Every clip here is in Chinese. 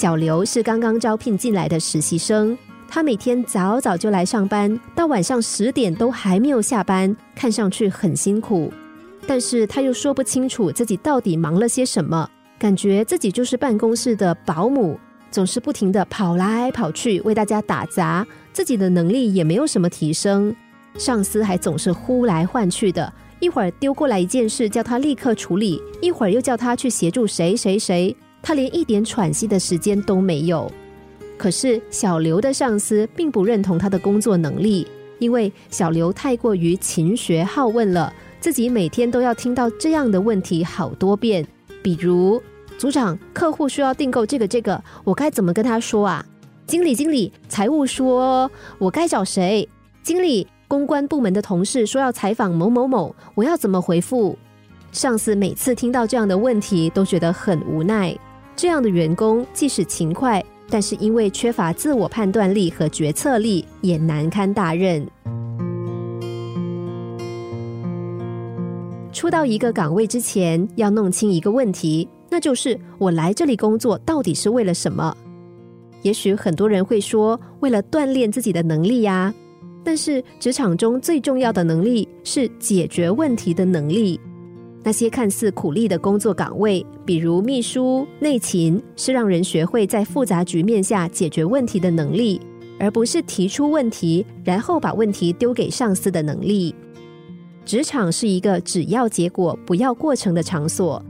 小刘是刚刚招聘进来的实习生，他每天早早就来上班，到晚上十点都还没有下班，看上去很辛苦。但是他又说不清楚自己到底忙了些什么，感觉自己就是办公室的保姆，总是不停的跑来跑去为大家打杂，自己的能力也没有什么提升。上司还总是呼来唤去的，一会儿丢过来一件事叫他立刻处理，一会儿又叫他去协助谁谁谁，他连一点喘息的时间都没有。可是小刘的上司并不认同他的工作能力，因为小刘太过于勤学好问了。自己每天都要听到这样的问题好多遍，比如组长，客户需要订购这个这个，我该怎么跟他说啊？经理经理，财务说我该找谁？经理，公关部门的同事说要采访某某某，我要怎么回复？上司每次听到这样的问题都觉得很无奈。这样的员工即使勤快，但是因为缺乏自我判断力和决策力，也难堪大任。初到一个岗位之前，要弄清一个问题，那就是我来这里工作到底是为了什么？也许很多人会说，为了锻炼自己的能力呀。但是职场中最重要的能力是解决问题的能力。那些看似苦力的工作岗位，比如秘书、内勤，是让人学会在复杂局面下解决问题的能力，而不是提出问题然后把问题丢给上司的能力。职场是一个只要结果不要过程的场所，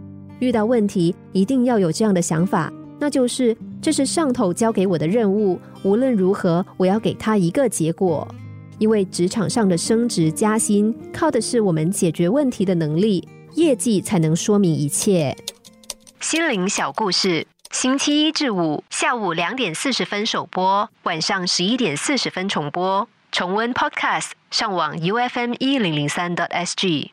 遇到问题一定要有这样的想法，那就是这是上头交给我的任务，无论如何我要给他一个结果。因为职场上的升职加薪靠的是我们解决问题的能力，业绩才能说明一切。心灵小故事，星期一至五下午两点四十分首播，晚上十一点四十分重播。重温 Podcast，上网 U F M 一零零三 t S G。